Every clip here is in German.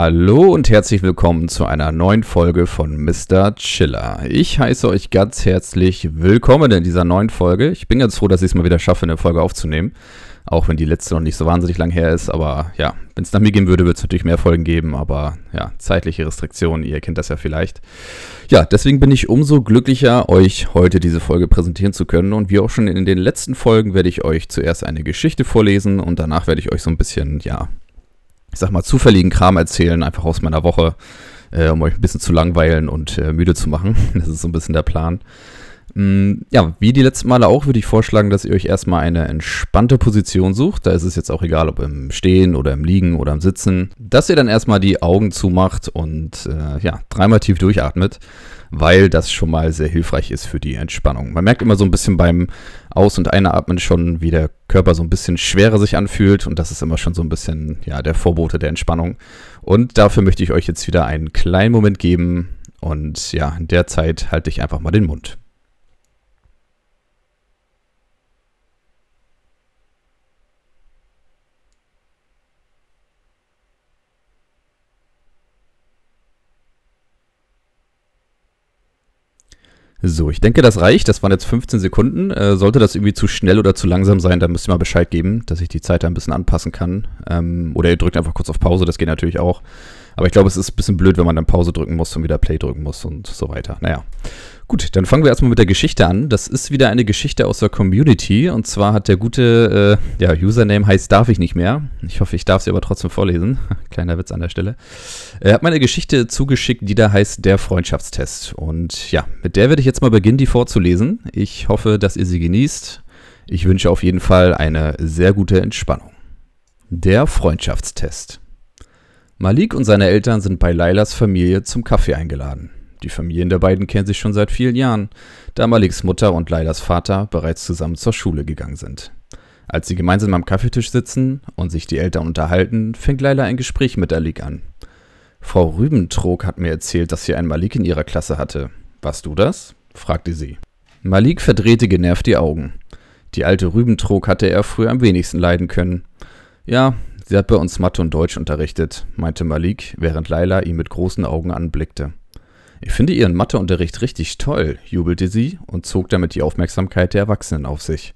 Hallo und herzlich willkommen zu einer neuen Folge von Mr. Chiller. Ich heiße euch ganz herzlich willkommen in dieser neuen Folge. Ich bin ganz froh, dass ich es mal wieder schaffe, eine Folge aufzunehmen. Auch wenn die letzte noch nicht so wahnsinnig lang her ist. Aber ja, wenn es nach mir gehen würde, würde es natürlich mehr Folgen geben. Aber ja, zeitliche Restriktionen, ihr kennt das ja vielleicht. Ja, deswegen bin ich umso glücklicher, euch heute diese Folge präsentieren zu können. Und wie auch schon in den letzten Folgen werde ich euch zuerst eine Geschichte vorlesen und danach werde ich euch so ein bisschen, ja, ich sag mal, zufälligen Kram erzählen, einfach aus meiner Woche, äh, um euch ein bisschen zu langweilen und äh, müde zu machen. Das ist so ein bisschen der Plan. Mm, ja, wie die letzten Male auch, würde ich vorschlagen, dass ihr euch erstmal eine entspannte Position sucht. Da ist es jetzt auch egal, ob im Stehen oder im Liegen oder im Sitzen. Dass ihr dann erstmal die Augen zumacht und äh, ja, dreimal tief durchatmet, weil das schon mal sehr hilfreich ist für die Entspannung. Man merkt immer so ein bisschen beim Aus- und Einatmen schon, wie der Körper so ein bisschen schwerer sich anfühlt und das ist immer schon so ein bisschen ja, der Vorbote der Entspannung. Und dafür möchte ich euch jetzt wieder einen kleinen Moment geben und ja, in der Zeit halte ich einfach mal den Mund. So, ich denke, das reicht. Das waren jetzt 15 Sekunden. Äh, sollte das irgendwie zu schnell oder zu langsam sein, dann müsst ihr mal Bescheid geben, dass ich die Zeit da ein bisschen anpassen kann. Ähm, oder ihr drückt einfach kurz auf Pause, das geht natürlich auch. Aber ich glaube, es ist ein bisschen blöd, wenn man dann Pause drücken muss und wieder Play drücken muss und so weiter. Naja. Gut, dann fangen wir erstmal mit der Geschichte an. Das ist wieder eine Geschichte aus der Community. Und zwar hat der gute, äh, ja, Username heißt darf ich nicht mehr. Ich hoffe, ich darf sie aber trotzdem vorlesen. Kleiner Witz an der Stelle. Er hat mir eine Geschichte zugeschickt, die da heißt Der Freundschaftstest. Und ja, mit der werde ich jetzt mal beginnen, die vorzulesen. Ich hoffe, dass ihr sie genießt. Ich wünsche auf jeden Fall eine sehr gute Entspannung. Der Freundschaftstest. Malik und seine Eltern sind bei Lailas Familie zum Kaffee eingeladen. Die Familien der beiden kennen sich schon seit vielen Jahren, da Maliks Mutter und Lailas Vater bereits zusammen zur Schule gegangen sind. Als sie gemeinsam am Kaffeetisch sitzen und sich die Eltern unterhalten, fängt Laila ein Gespräch mit Malik an. Frau Rübentrog hat mir erzählt, dass sie einen Malik in ihrer Klasse hatte. Warst du das? fragte sie. Malik verdrehte genervt die Augen. Die alte Rübentrog hatte er früher am wenigsten leiden können. Ja, sie hat bei uns Mathe und Deutsch unterrichtet, meinte Malik, während Laila ihn mit großen Augen anblickte. Ich finde Ihren Matheunterricht richtig toll, jubelte sie und zog damit die Aufmerksamkeit der Erwachsenen auf sich.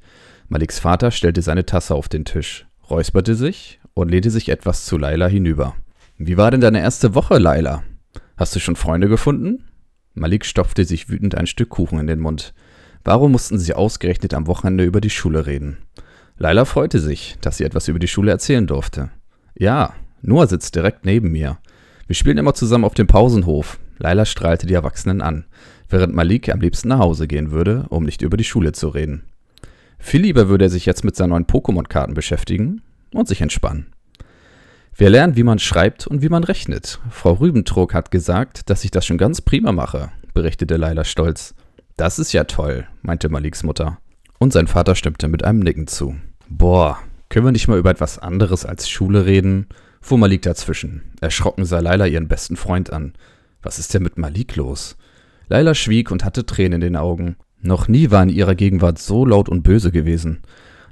Maliks Vater stellte seine Tasse auf den Tisch, räusperte sich und lehnte sich etwas zu Laila hinüber. Wie war denn deine erste Woche, Laila? Hast du schon Freunde gefunden? Malik stopfte sich wütend ein Stück Kuchen in den Mund. Warum mussten sie ausgerechnet am Wochenende über die Schule reden? Laila freute sich, dass sie etwas über die Schule erzählen durfte. Ja, Noah sitzt direkt neben mir. Wir spielen immer zusammen auf dem Pausenhof. Laila strahlte die Erwachsenen an, während Malik am liebsten nach Hause gehen würde, um nicht über die Schule zu reden. Viel lieber würde er sich jetzt mit seinen neuen Pokémon-Karten beschäftigen und sich entspannen. Wir lernen, wie man schreibt und wie man rechnet. Frau Rübentrog hat gesagt, dass ich das schon ganz prima mache, berichtete Laila stolz. Das ist ja toll, meinte Maliks Mutter. Und sein Vater stimmte mit einem Nicken zu. Boah, können wir nicht mal über etwas anderes als Schule reden? fuhr Malik dazwischen. Erschrocken sah Laila ihren besten Freund an. Was ist denn mit Malik los? Laila schwieg und hatte Tränen in den Augen. Noch nie war in ihrer Gegenwart so laut und böse gewesen.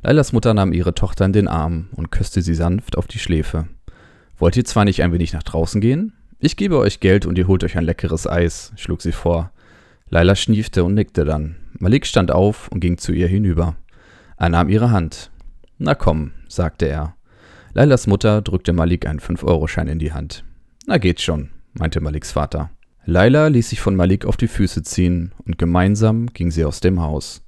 Lailas Mutter nahm ihre Tochter in den Arm und küsste sie sanft auf die Schläfe. Wollt ihr zwar nicht ein wenig nach draußen gehen? Ich gebe euch Geld und ihr holt euch ein leckeres Eis, schlug sie vor. Laila schniefte und nickte dann. Malik stand auf und ging zu ihr hinüber. Er nahm ihre Hand. Na komm, sagte er. Lailas Mutter drückte Malik einen 5-Euro-Schein in die Hand. Na geht schon, meinte Maliks Vater. Laila ließ sich von Malik auf die Füße ziehen und gemeinsam ging sie aus dem Haus.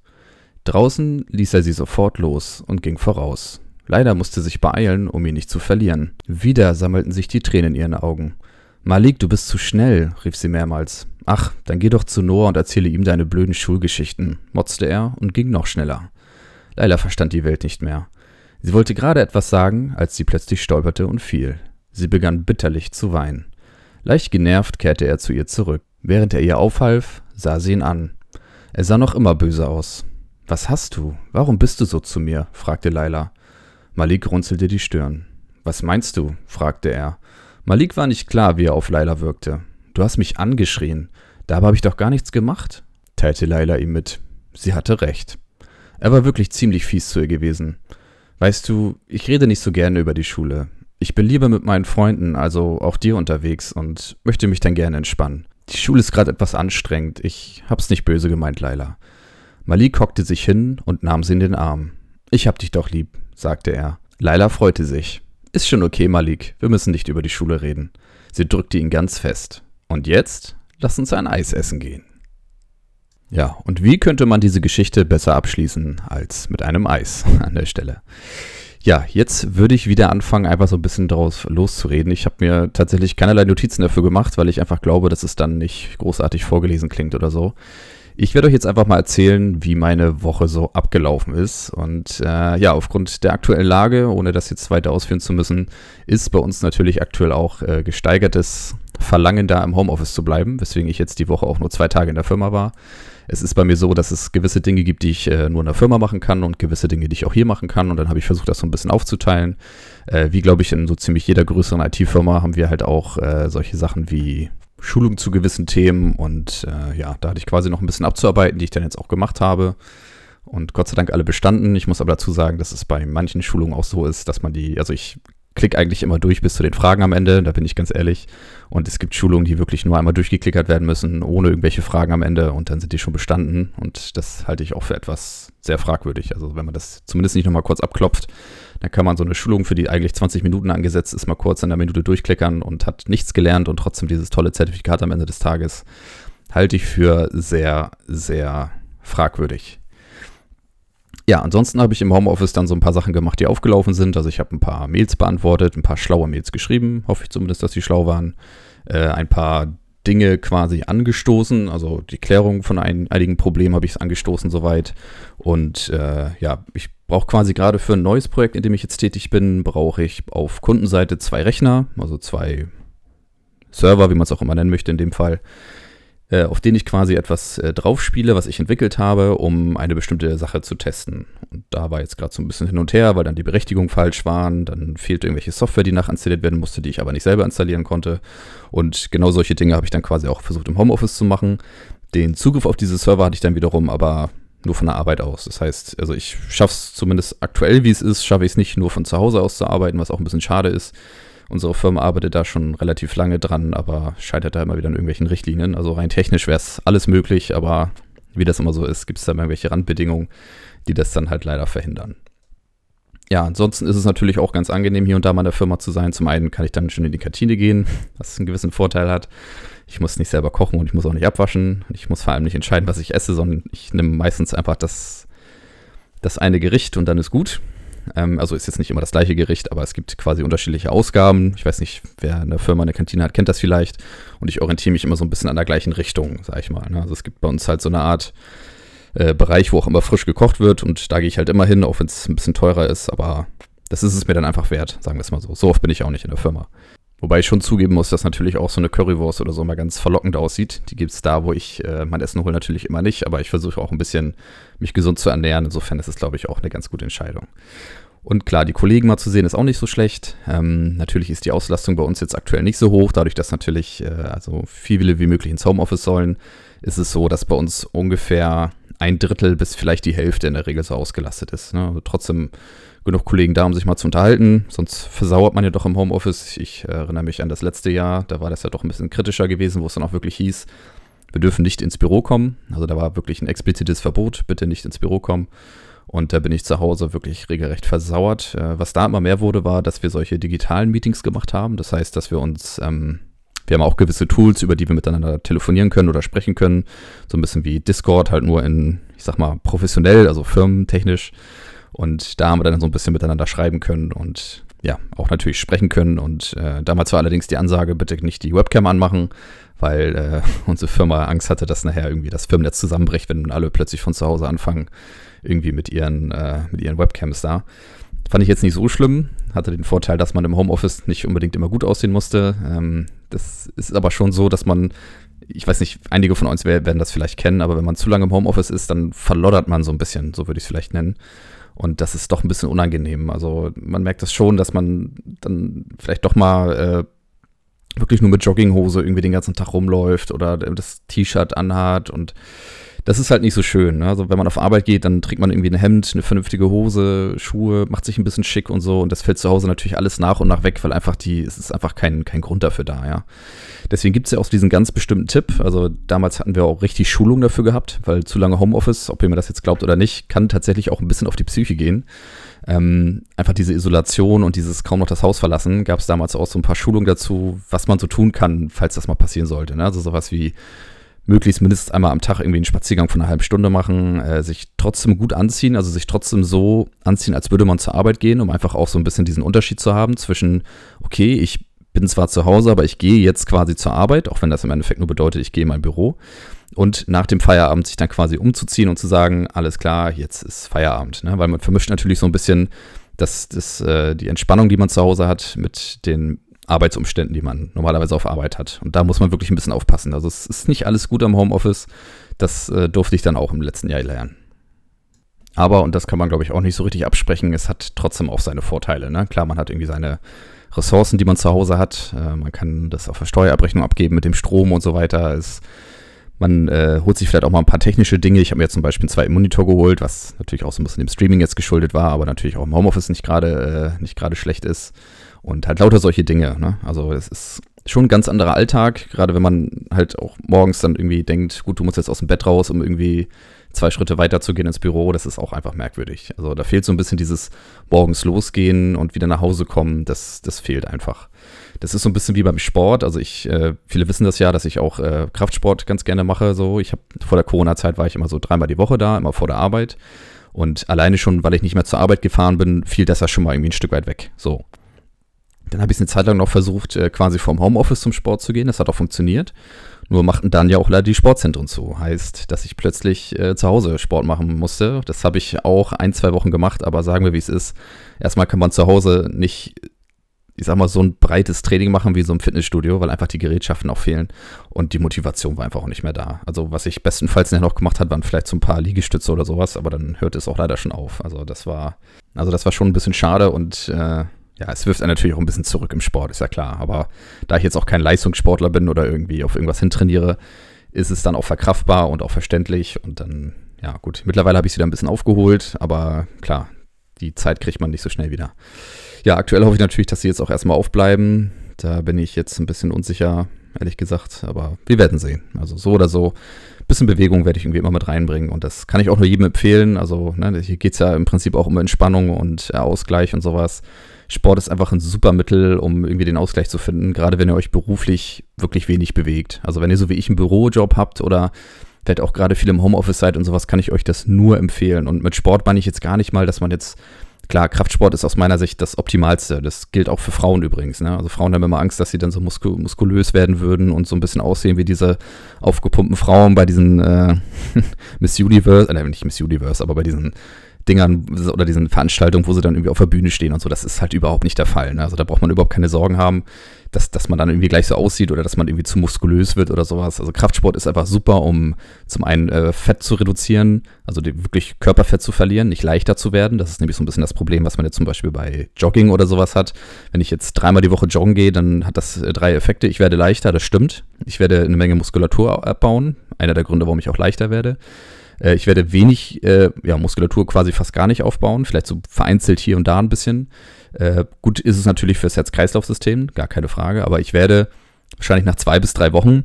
Draußen ließ er sie sofort los und ging voraus. Laila musste sich beeilen, um ihn nicht zu verlieren. Wieder sammelten sich die Tränen in ihren Augen. Malik, du bist zu schnell, rief sie mehrmals. Ach, dann geh doch zu Noah und erzähle ihm deine blöden Schulgeschichten, motzte er und ging noch schneller. Laila verstand die Welt nicht mehr. Sie wollte gerade etwas sagen, als sie plötzlich stolperte und fiel. Sie begann bitterlich zu weinen. Leicht genervt kehrte er zu ihr zurück. Während er ihr aufhalf, sah sie ihn an. Er sah noch immer böse aus. Was hast du? Warum bist du so zu mir? fragte Laila. Malik runzelte die Stirn. Was meinst du? fragte er. Malik war nicht klar, wie er auf Laila wirkte. Du hast mich angeschrien. Dabei habe ich doch gar nichts gemacht, teilte Laila ihm mit. Sie hatte recht. Er war wirklich ziemlich fies zu ihr gewesen. Weißt du, ich rede nicht so gerne über die Schule. Ich bin lieber mit meinen Freunden, also auch dir unterwegs und möchte mich dann gerne entspannen. Die Schule ist gerade etwas anstrengend. Ich hab's nicht böse gemeint, Laila. Malik hockte sich hin und nahm sie in den Arm. Ich hab dich doch lieb, sagte er. Laila freute sich. Ist schon okay, Malik. Wir müssen nicht über die Schule reden. Sie drückte ihn ganz fest. Und jetzt? Lass uns ein Eis essen gehen. Ja, und wie könnte man diese Geschichte besser abschließen als mit einem Eis an der Stelle? Ja, jetzt würde ich wieder anfangen, einfach so ein bisschen daraus loszureden. Ich habe mir tatsächlich keinerlei Notizen dafür gemacht, weil ich einfach glaube, dass es dann nicht großartig vorgelesen klingt oder so. Ich werde euch jetzt einfach mal erzählen, wie meine Woche so abgelaufen ist. Und äh, ja, aufgrund der aktuellen Lage, ohne das jetzt weiter ausführen zu müssen, ist bei uns natürlich aktuell auch äh, gesteigertes Verlangen, da im Homeoffice zu bleiben, weswegen ich jetzt die Woche auch nur zwei Tage in der Firma war. Es ist bei mir so, dass es gewisse Dinge gibt, die ich äh, nur in der Firma machen kann und gewisse Dinge, die ich auch hier machen kann. Und dann habe ich versucht, das so ein bisschen aufzuteilen. Äh, wie, glaube ich, in so ziemlich jeder größeren IT-Firma haben wir halt auch äh, solche Sachen wie Schulung zu gewissen Themen und äh, ja, da hatte ich quasi noch ein bisschen abzuarbeiten, die ich dann jetzt auch gemacht habe. Und Gott sei Dank alle bestanden. Ich muss aber dazu sagen, dass es bei manchen Schulungen auch so ist, dass man die, also ich klicke eigentlich immer durch bis zu den Fragen am Ende, da bin ich ganz ehrlich. Und es gibt Schulungen, die wirklich nur einmal durchgeklickert werden müssen, ohne irgendwelche Fragen am Ende und dann sind die schon bestanden. Und das halte ich auch für etwas sehr fragwürdig. Also wenn man das zumindest nicht nochmal kurz abklopft, dann kann man so eine Schulung, für die eigentlich 20 Minuten angesetzt ist, mal kurz in der Minute durchklickern und hat nichts gelernt und trotzdem dieses tolle Zertifikat am Ende des Tages. Halte ich für sehr, sehr fragwürdig. Ja, ansonsten habe ich im Homeoffice dann so ein paar Sachen gemacht, die aufgelaufen sind. Also ich habe ein paar Mails beantwortet, ein paar schlaue Mails geschrieben, hoffe ich zumindest, dass die schlau waren. Äh, ein paar Dinge quasi angestoßen, also die Klärung von ein, einigen Problemen habe ich angestoßen soweit. Und äh, ja, ich brauche quasi gerade für ein neues Projekt, in dem ich jetzt tätig bin, brauche ich auf Kundenseite zwei Rechner, also zwei Server, wie man es auch immer nennen möchte in dem Fall, äh, auf denen ich quasi etwas äh, draufspiele, was ich entwickelt habe, um eine bestimmte Sache zu testen. Und da war jetzt gerade so ein bisschen hin und her, weil dann die Berechtigungen falsch waren, dann fehlte irgendwelche Software, die nachinstalliert werden musste, die ich aber nicht selber installieren konnte. Und genau solche Dinge habe ich dann quasi auch versucht im Homeoffice zu machen. Den Zugriff auf diese Server hatte ich dann wiederum aber nur von der Arbeit aus. Das heißt, also ich schaffe es zumindest aktuell, wie es ist, schaffe ich es nicht nur von zu Hause aus zu arbeiten, was auch ein bisschen schade ist. Unsere Firma arbeitet da schon relativ lange dran, aber scheitert da immer wieder an irgendwelchen Richtlinien. Also rein technisch wäre es alles möglich, aber wie das immer so ist, gibt es da irgendwelche Randbedingungen, die das dann halt leider verhindern. Ja, ansonsten ist es natürlich auch ganz angenehm, hier und da mal in der Firma zu sein. Zum einen kann ich dann schon in die Kantine gehen, was einen gewissen Vorteil hat. Ich muss nicht selber kochen und ich muss auch nicht abwaschen. Ich muss vor allem nicht entscheiden, was ich esse, sondern ich nehme meistens einfach das, das eine Gericht und dann ist gut. Ähm, also ist jetzt nicht immer das gleiche Gericht, aber es gibt quasi unterschiedliche Ausgaben. Ich weiß nicht, wer eine Firma eine Kantine hat, kennt das vielleicht. Und ich orientiere mich immer so ein bisschen an der gleichen Richtung, sag ich mal. Ne? Also es gibt bei uns halt so eine Art äh, Bereich, wo auch immer frisch gekocht wird. Und da gehe ich halt immer hin, auch wenn es ein bisschen teurer ist. Aber das ist es mir dann einfach wert, sagen wir es mal so. So oft bin ich auch nicht in der Firma. Wobei ich schon zugeben muss, dass natürlich auch so eine Currywurst oder so mal ganz verlockend aussieht. Die gibt es da, wo ich äh, mein Essen hole, natürlich immer nicht. Aber ich versuche auch ein bisschen, mich gesund zu ernähren. Insofern ist es, glaube ich, auch eine ganz gute Entscheidung. Und klar, die Kollegen mal zu sehen, ist auch nicht so schlecht. Ähm, natürlich ist die Auslastung bei uns jetzt aktuell nicht so hoch, dadurch, dass natürlich äh, also viele wie möglich ins Homeoffice sollen, ist es so, dass bei uns ungefähr ein Drittel bis vielleicht die Hälfte in der Regel so ausgelastet ist. Ne? Also trotzdem genug Kollegen da, um sich mal zu unterhalten. Sonst versauert man ja doch im Homeoffice. Ich äh, erinnere mich an das letzte Jahr, da war das ja doch ein bisschen kritischer gewesen, wo es dann auch wirklich hieß, wir dürfen nicht ins Büro kommen. Also da war wirklich ein explizites Verbot, bitte nicht ins Büro kommen. Und da bin ich zu Hause wirklich regelrecht versauert. Äh, was da immer mehr wurde, war, dass wir solche digitalen Meetings gemacht haben. Das heißt, dass wir uns, ähm, wir haben auch gewisse Tools, über die wir miteinander telefonieren können oder sprechen können. So ein bisschen wie Discord, halt nur in, ich sag mal, professionell, also firmentechnisch. Und da haben wir dann so ein bisschen miteinander schreiben können und ja, auch natürlich sprechen können. Und äh, damals war allerdings die Ansage, bitte nicht die Webcam anmachen, weil äh, unsere Firma Angst hatte, dass nachher irgendwie das Firmennetz zusammenbricht, wenn alle plötzlich von zu Hause anfangen, irgendwie mit ihren, äh, mit ihren Webcams da. Fand ich jetzt nicht so schlimm. Hatte den Vorteil, dass man im Homeoffice nicht unbedingt immer gut aussehen musste. Ähm, das ist aber schon so, dass man, ich weiß nicht, einige von uns werden das vielleicht kennen, aber wenn man zu lange im Homeoffice ist, dann verloddert man so ein bisschen, so würde ich es vielleicht nennen. Und das ist doch ein bisschen unangenehm. Also man merkt das schon, dass man dann vielleicht doch mal äh, wirklich nur mit Jogginghose irgendwie den ganzen Tag rumläuft oder das T-Shirt anhat und das ist halt nicht so schön. Ne? Also wenn man auf Arbeit geht, dann trägt man irgendwie ein Hemd, eine vernünftige Hose, Schuhe, macht sich ein bisschen schick und so. Und das fällt zu Hause natürlich alles nach und nach weg, weil einfach die, es ist einfach kein, kein Grund dafür da, ja. Deswegen gibt es ja auch diesen ganz bestimmten Tipp. Also damals hatten wir auch richtig Schulung dafür gehabt, weil zu lange Homeoffice, ob ihr mir das jetzt glaubt oder nicht, kann tatsächlich auch ein bisschen auf die Psyche gehen. Ähm, einfach diese Isolation und dieses kaum noch das Haus verlassen, gab es damals auch so ein paar Schulungen dazu, was man so tun kann, falls das mal passieren sollte. Ne? Also sowas wie möglichst mindestens einmal am Tag irgendwie einen Spaziergang von einer halben Stunde machen, äh, sich trotzdem gut anziehen, also sich trotzdem so anziehen, als würde man zur Arbeit gehen, um einfach auch so ein bisschen diesen Unterschied zu haben zwischen, okay, ich bin zwar zu Hause, aber ich gehe jetzt quasi zur Arbeit, auch wenn das im Endeffekt nur bedeutet, ich gehe in mein Büro. Und nach dem Feierabend sich dann quasi umzuziehen und zu sagen, alles klar, jetzt ist Feierabend. Ne? Weil man vermischt natürlich so ein bisschen das, das, äh, die Entspannung, die man zu Hause hat, mit den Arbeitsumständen, die man normalerweise auf Arbeit hat. Und da muss man wirklich ein bisschen aufpassen. Also es ist nicht alles gut am Homeoffice. Das äh, durfte ich dann auch im letzten Jahr lernen. Aber, und das kann man, glaube ich, auch nicht so richtig absprechen, es hat trotzdem auch seine Vorteile. Ne? Klar, man hat irgendwie seine Ressourcen, die man zu Hause hat. Äh, man kann das auf der Steuerabrechnung abgeben mit dem Strom und so weiter. Es, man äh, holt sich vielleicht auch mal ein paar technische Dinge. Ich habe mir jetzt zum Beispiel einen zweiten Monitor geholt, was natürlich auch so ein bisschen dem Streaming jetzt geschuldet war, aber natürlich auch im Homeoffice nicht gerade äh, nicht gerade schlecht ist. Und halt lauter solche Dinge. Ne? Also es ist schon ein ganz anderer Alltag, gerade wenn man halt auch morgens dann irgendwie denkt, gut, du musst jetzt aus dem Bett raus, um irgendwie zwei Schritte weiter zu gehen ins Büro, das ist auch einfach merkwürdig. Also da fehlt so ein bisschen dieses morgens losgehen und wieder nach Hause kommen, das, das fehlt einfach. Das ist so ein bisschen wie beim Sport. Also ich, äh, viele wissen das ja, dass ich auch äh, Kraftsport ganz gerne mache. So, ich habe vor der Corona-Zeit war ich immer so dreimal die Woche da, immer vor der Arbeit. Und alleine schon, weil ich nicht mehr zur Arbeit gefahren bin, fiel das ja schon mal irgendwie ein Stück weit weg. So. Dann habe ich es eine Zeit lang noch versucht, äh, quasi vom Homeoffice zum Sport zu gehen. Das hat auch funktioniert. Nur machten dann ja auch leider die Sportzentren zu. Heißt, dass ich plötzlich äh, zu Hause Sport machen musste. Das habe ich auch ein, zwei Wochen gemacht, aber sagen wir, wie es ist. Erstmal kann man zu Hause nicht, ich sag mal, so ein breites Training machen wie so im Fitnessstudio, weil einfach die Gerätschaften auch fehlen. Und die Motivation war einfach auch nicht mehr da. Also, was ich bestenfalls noch gemacht hat, waren vielleicht so ein paar Liegestütze oder sowas, aber dann hört es auch leider schon auf. Also, das war, also das war schon ein bisschen schade und äh, ja, es wirft einen natürlich auch ein bisschen zurück im Sport, ist ja klar. Aber da ich jetzt auch kein Leistungssportler bin oder irgendwie auf irgendwas hintrainiere, ist es dann auch verkraftbar und auch verständlich. Und dann, ja, gut, mittlerweile habe ich es wieder ein bisschen aufgeholt, aber klar, die Zeit kriegt man nicht so schnell wieder. Ja, aktuell hoffe ich natürlich, dass sie jetzt auch erstmal aufbleiben. Da bin ich jetzt ein bisschen unsicher, ehrlich gesagt, aber wir werden sehen. Also so oder so, ein bisschen Bewegung werde ich irgendwie immer mit reinbringen und das kann ich auch nur jedem empfehlen. Also ne, hier geht es ja im Prinzip auch um Entspannung und Ausgleich und sowas. Sport ist einfach ein super Mittel, um irgendwie den Ausgleich zu finden, gerade wenn ihr euch beruflich wirklich wenig bewegt. Also wenn ihr so wie ich einen Bürojob habt oder vielleicht auch gerade viel im Homeoffice seid und sowas, kann ich euch das nur empfehlen. Und mit Sport meine ich jetzt gar nicht mal, dass man jetzt Klar, Kraftsport ist aus meiner Sicht das Optimalste. Das gilt auch für Frauen übrigens. Ne? Also Frauen haben immer Angst, dass sie dann so musku muskulös werden würden und so ein bisschen aussehen wie diese aufgepumpten Frauen bei diesen äh, Miss Universe, äh, nicht Miss Universe, aber bei diesen Dingern oder diesen Veranstaltungen, wo sie dann irgendwie auf der Bühne stehen und so. Das ist halt überhaupt nicht der Fall. Ne? Also da braucht man überhaupt keine Sorgen haben, dass, dass man dann irgendwie gleich so aussieht oder dass man irgendwie zu muskulös wird oder sowas. Also Kraftsport ist einfach super, um zum einen äh, Fett zu reduzieren, also die, wirklich Körperfett zu verlieren, nicht leichter zu werden. Das ist nämlich so ein bisschen das Problem, was man jetzt zum Beispiel bei Jogging oder sowas hat. Wenn ich jetzt dreimal die Woche joggen gehe, dann hat das äh, drei Effekte. Ich werde leichter, das stimmt. Ich werde eine Menge Muskulatur abbauen. Einer der Gründe, warum ich auch leichter werde. Äh, ich werde wenig äh, ja, Muskulatur quasi fast gar nicht aufbauen, vielleicht so vereinzelt hier und da ein bisschen. Äh, gut ist es natürlich fürs Herz-Kreislauf-System, gar keine Frage, aber ich werde wahrscheinlich nach zwei bis drei Wochen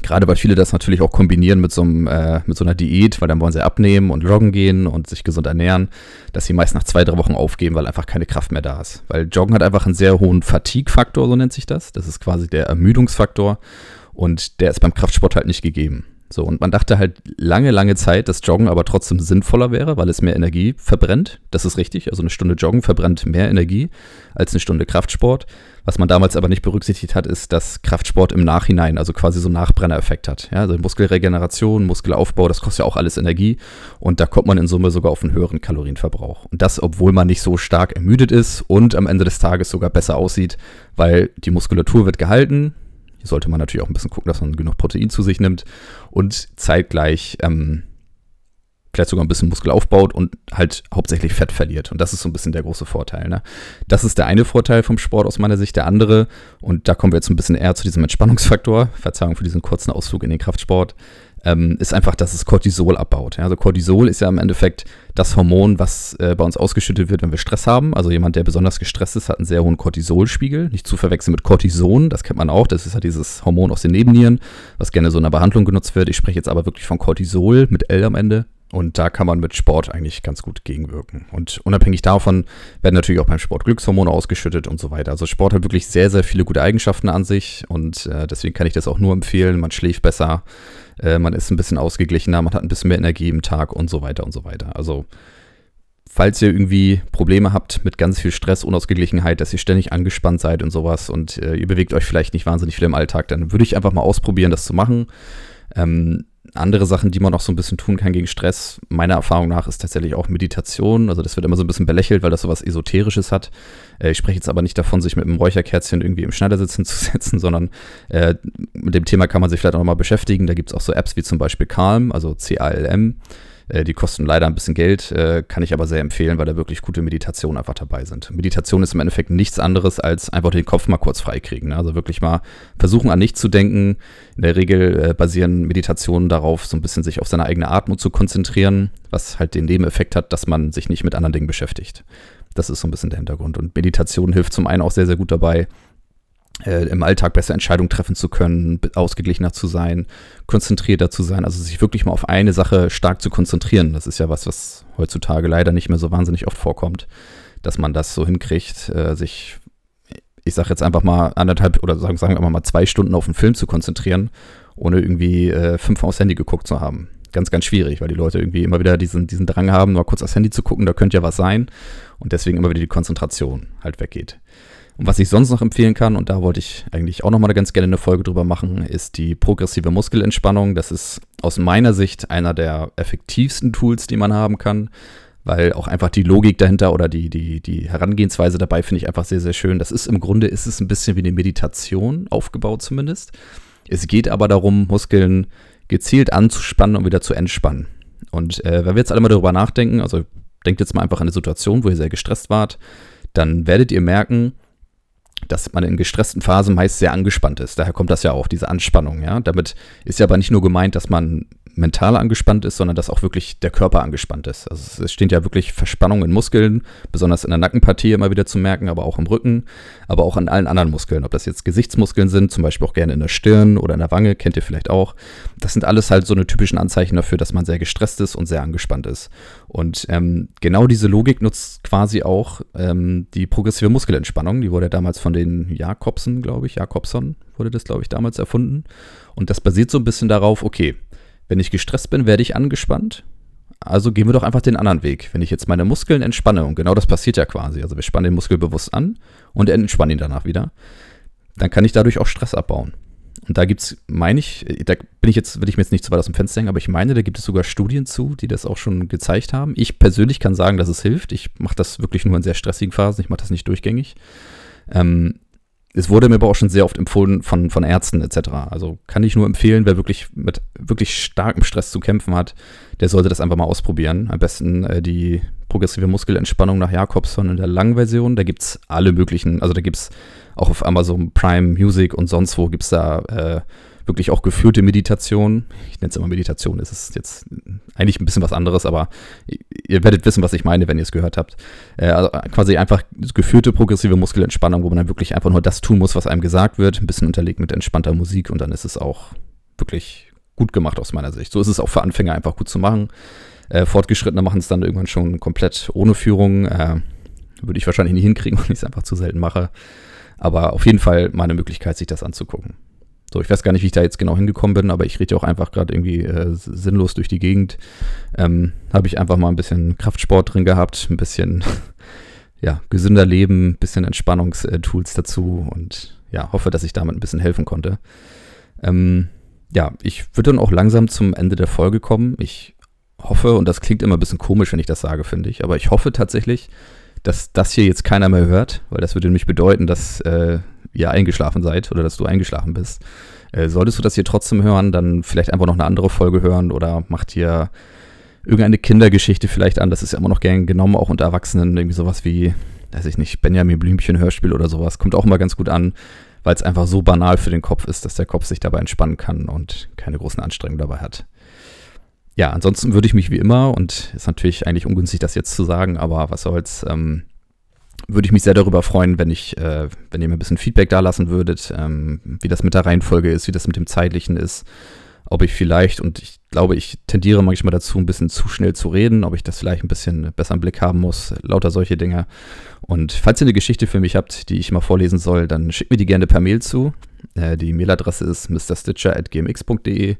Gerade weil viele das natürlich auch kombinieren mit so, einem, äh, mit so einer Diät, weil dann wollen sie abnehmen und joggen gehen und sich gesund ernähren, dass sie meist nach zwei, drei Wochen aufgeben, weil einfach keine Kraft mehr da ist. Weil Joggen hat einfach einen sehr hohen Fatigue-Faktor, so nennt sich das. Das ist quasi der Ermüdungsfaktor und der ist beim Kraftsport halt nicht gegeben. So, und man dachte halt lange, lange Zeit, dass Joggen aber trotzdem sinnvoller wäre, weil es mehr Energie verbrennt. Das ist richtig. Also eine Stunde Joggen verbrennt mehr Energie als eine Stunde Kraftsport. Was man damals aber nicht berücksichtigt hat, ist, dass Kraftsport im Nachhinein, also quasi so einen Nachbrennereffekt hat. Ja, also Muskelregeneration, Muskelaufbau, das kostet ja auch alles Energie. Und da kommt man in Summe sogar auf einen höheren Kalorienverbrauch. Und das, obwohl man nicht so stark ermüdet ist und am Ende des Tages sogar besser aussieht, weil die Muskulatur wird gehalten, hier sollte man natürlich auch ein bisschen gucken, dass man genug Protein zu sich nimmt und zeitgleich ähm, vielleicht sogar ein bisschen Muskel aufbaut und halt hauptsächlich Fett verliert. Und das ist so ein bisschen der große Vorteil. Ne? Das ist der eine Vorteil vom Sport aus meiner Sicht. Der andere, und da kommen wir jetzt ein bisschen eher zu diesem Entspannungsfaktor, Verzeihung für diesen kurzen Ausflug in den Kraftsport, ähm, ist einfach, dass es Cortisol abbaut. Ja, also Cortisol ist ja im Endeffekt das Hormon, was äh, bei uns ausgeschüttet wird, wenn wir Stress haben. Also jemand, der besonders gestresst ist, hat einen sehr hohen Cortisolspiegel. Nicht zu verwechseln mit Cortison, das kennt man auch. Das ist ja dieses Hormon aus den Nebennieren, was gerne so in der Behandlung genutzt wird. Ich spreche jetzt aber wirklich von Cortisol mit L am Ende. Und da kann man mit Sport eigentlich ganz gut gegenwirken. Und unabhängig davon werden natürlich auch beim Sport Glückshormone ausgeschüttet und so weiter. Also Sport hat wirklich sehr, sehr viele gute Eigenschaften an sich und äh, deswegen kann ich das auch nur empfehlen. Man schläft besser, äh, man ist ein bisschen ausgeglichener, man hat ein bisschen mehr Energie im Tag und so weiter und so weiter. Also falls ihr irgendwie Probleme habt mit ganz viel Stress, Unausgeglichenheit, dass ihr ständig angespannt seid und sowas und äh, ihr bewegt euch vielleicht nicht wahnsinnig viel im Alltag, dann würde ich einfach mal ausprobieren, das zu machen. Ähm, andere Sachen, die man noch so ein bisschen tun kann gegen Stress, meiner Erfahrung nach, ist tatsächlich auch Meditation. Also das wird immer so ein bisschen belächelt, weil das so was Esoterisches hat. Äh, ich spreche jetzt aber nicht davon, sich mit einem Räucherkerzchen irgendwie im Schneidersitz hinzusetzen, sondern äh, mit dem Thema kann man sich vielleicht auch nochmal beschäftigen. Da gibt es auch so Apps wie zum Beispiel Calm, also C-A-L-M. Äh, die kosten leider ein bisschen Geld, äh, kann ich aber sehr empfehlen, weil da wirklich gute Meditationen einfach dabei sind. Meditation ist im Endeffekt nichts anderes als einfach den Kopf mal kurz freikriegen. Ne? Also wirklich mal versuchen an nichts zu denken. In der Regel äh, basieren Meditationen darauf, so ein bisschen sich auf seine eigene Atmung zu konzentrieren, was halt den Nebeneffekt hat, dass man sich nicht mit anderen Dingen beschäftigt. Das ist so ein bisschen der Hintergrund. Und Meditation hilft zum einen auch sehr, sehr gut dabei, äh, im Alltag besser Entscheidungen treffen zu können, ausgeglichener zu sein, konzentrierter zu sein, also sich wirklich mal auf eine Sache stark zu konzentrieren. Das ist ja was, was heutzutage leider nicht mehr so wahnsinnig oft vorkommt, dass man das so hinkriegt, äh, sich, ich sag jetzt einfach mal anderthalb oder sagen, sagen wir mal zwei Stunden auf einen Film zu konzentrieren, ohne irgendwie äh, fünf aufs Handy geguckt zu haben. Ganz, ganz schwierig, weil die Leute irgendwie immer wieder diesen, diesen Drang haben, mal kurz aufs Handy zu gucken, da könnte ja was sein und deswegen immer wieder die Konzentration halt weggeht. Und was ich sonst noch empfehlen kann, und da wollte ich eigentlich auch noch mal ganz gerne eine Folge drüber machen, ist die progressive Muskelentspannung. Das ist aus meiner Sicht einer der effektivsten Tools, die man haben kann, weil auch einfach die Logik dahinter oder die, die, die Herangehensweise dabei finde ich einfach sehr, sehr schön. Das ist im Grunde ist es ein bisschen wie eine Meditation aufgebaut zumindest. Es geht aber darum, Muskeln gezielt anzuspannen und wieder zu entspannen. Und äh, wenn wir jetzt alle mal darüber nachdenken, also denkt jetzt mal einfach an eine Situation, wo ihr sehr gestresst wart, dann werdet ihr merken, dass man in gestressten Phasen meist sehr angespannt ist. Daher kommt das ja auch, diese Anspannung, ja. Damit ist ja aber nicht nur gemeint, dass man mental angespannt ist, sondern dass auch wirklich der Körper angespannt ist. Also es steht ja wirklich Verspannung in Muskeln, besonders in der Nackenpartie immer wieder zu merken, aber auch im Rücken, aber auch an allen anderen Muskeln. Ob das jetzt Gesichtsmuskeln sind, zum Beispiel auch gerne in der Stirn oder in der Wange, kennt ihr vielleicht auch. Das sind alles halt so eine typischen Anzeichen dafür, dass man sehr gestresst ist und sehr angespannt ist. Und ähm, genau diese Logik nutzt quasi auch ähm, die progressive Muskelentspannung. Die wurde damals von den Jakobsen, glaube ich, Jakobson wurde das, glaube ich, damals erfunden. Und das basiert so ein bisschen darauf, okay, wenn ich gestresst bin, werde ich angespannt. Also gehen wir doch einfach den anderen Weg. Wenn ich jetzt meine Muskeln entspanne, und genau das passiert ja quasi, also wir spannen den Muskel bewusst an und entspannen ihn danach wieder, dann kann ich dadurch auch Stress abbauen. Und da gibt es, meine ich, da bin ich jetzt, will ich mir jetzt nicht zu weit aus dem Fenster hängen, aber ich meine, da gibt es sogar Studien zu, die das auch schon gezeigt haben. Ich persönlich kann sagen, dass es hilft. Ich mache das wirklich nur in sehr stressigen Phasen, ich mache das nicht durchgängig. Ähm, es wurde mir aber auch schon sehr oft empfohlen von, von Ärzten etc. Also kann ich nur empfehlen, wer wirklich mit wirklich starkem Stress zu kämpfen hat, der sollte das einfach mal ausprobieren. Am besten äh, die progressive Muskelentspannung nach Jakobson in der langen Version. Da gibt es alle möglichen, also da gibt es auch auf Amazon Prime Music und sonst wo gibt es da äh, wirklich auch geführte Meditation. Ich nenne es immer Meditation, es ist jetzt eigentlich ein bisschen was anderes, aber ihr werdet wissen, was ich meine, wenn ihr es gehört habt. Äh, also quasi einfach geführte progressive Muskelentspannung, wo man dann wirklich einfach nur das tun muss, was einem gesagt wird, ein bisschen unterlegt mit entspannter Musik und dann ist es auch wirklich gut gemacht aus meiner Sicht. So ist es auch für Anfänger einfach gut zu machen. Äh, Fortgeschrittene machen es dann irgendwann schon komplett ohne Führung. Äh, würde ich wahrscheinlich nicht hinkriegen, weil ich es einfach zu selten mache. Aber auf jeden Fall mal eine Möglichkeit, sich das anzugucken. So, ich weiß gar nicht, wie ich da jetzt genau hingekommen bin, aber ich rede ja auch einfach gerade irgendwie äh, sinnlos durch die Gegend. Ähm, Habe ich einfach mal ein bisschen Kraftsport drin gehabt, ein bisschen ja, gesünder Leben, ein bisschen Entspannungstools dazu und ja, hoffe, dass ich damit ein bisschen helfen konnte. Ähm, ja, ich würde dann auch langsam zum Ende der Folge kommen. Ich hoffe, und das klingt immer ein bisschen komisch, wenn ich das sage, finde ich, aber ich hoffe tatsächlich, dass das hier jetzt keiner mehr hört, weil das würde nämlich bedeuten, dass äh, ihr eingeschlafen seid oder dass du eingeschlafen bist. Äh, solltest du das hier trotzdem hören, dann vielleicht einfach noch eine andere Folge hören oder macht hier irgendeine Kindergeschichte vielleicht an. Das ist ja immer noch gern genommen, auch unter Erwachsenen. Irgendwie sowas wie, weiß ich nicht, Benjamin Blümchen Hörspiel oder sowas. Kommt auch immer ganz gut an, weil es einfach so banal für den Kopf ist, dass der Kopf sich dabei entspannen kann und keine großen Anstrengungen dabei hat. Ja, ansonsten würde ich mich wie immer, und ist natürlich eigentlich ungünstig, das jetzt zu sagen, aber was soll's, ähm, würde ich mich sehr darüber freuen, wenn ich, äh, wenn ihr mir ein bisschen Feedback da lassen würdet, ähm, wie das mit der Reihenfolge ist, wie das mit dem Zeitlichen ist, ob ich vielleicht, und ich glaube, ich tendiere manchmal dazu, ein bisschen zu schnell zu reden, ob ich das vielleicht ein bisschen besser im Blick haben muss, lauter solche Dinge. Und falls ihr eine Geschichte für mich habt, die ich mal vorlesen soll, dann schickt mir die gerne per Mail zu. Äh, die Mailadresse ist mrstitcher.gmx.de.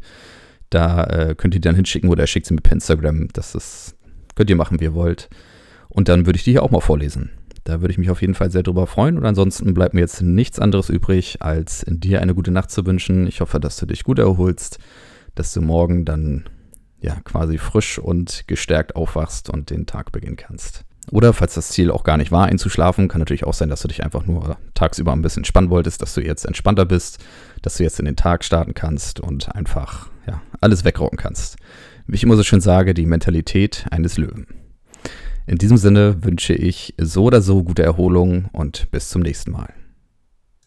Da äh, könnt ihr dann hinschicken oder schickt sie mir per Instagram. Das ist, könnt ihr machen, wie ihr wollt. Und dann würde ich die hier auch mal vorlesen. Da würde ich mich auf jeden Fall sehr drüber freuen. Und ansonsten bleibt mir jetzt nichts anderes übrig, als dir eine gute Nacht zu wünschen. Ich hoffe, dass du dich gut erholst, dass du morgen dann ja quasi frisch und gestärkt aufwachst und den Tag beginnen kannst. Oder falls das Ziel auch gar nicht war, einzuschlafen, kann natürlich auch sein, dass du dich einfach nur tagsüber ein bisschen entspannen wolltest, dass du jetzt entspannter bist, dass du jetzt in den Tag starten kannst und einfach ja, alles wegrocken kannst. Wie ich immer so schön sage, die Mentalität eines Löwen. In diesem Sinne wünsche ich so oder so gute Erholung und bis zum nächsten Mal.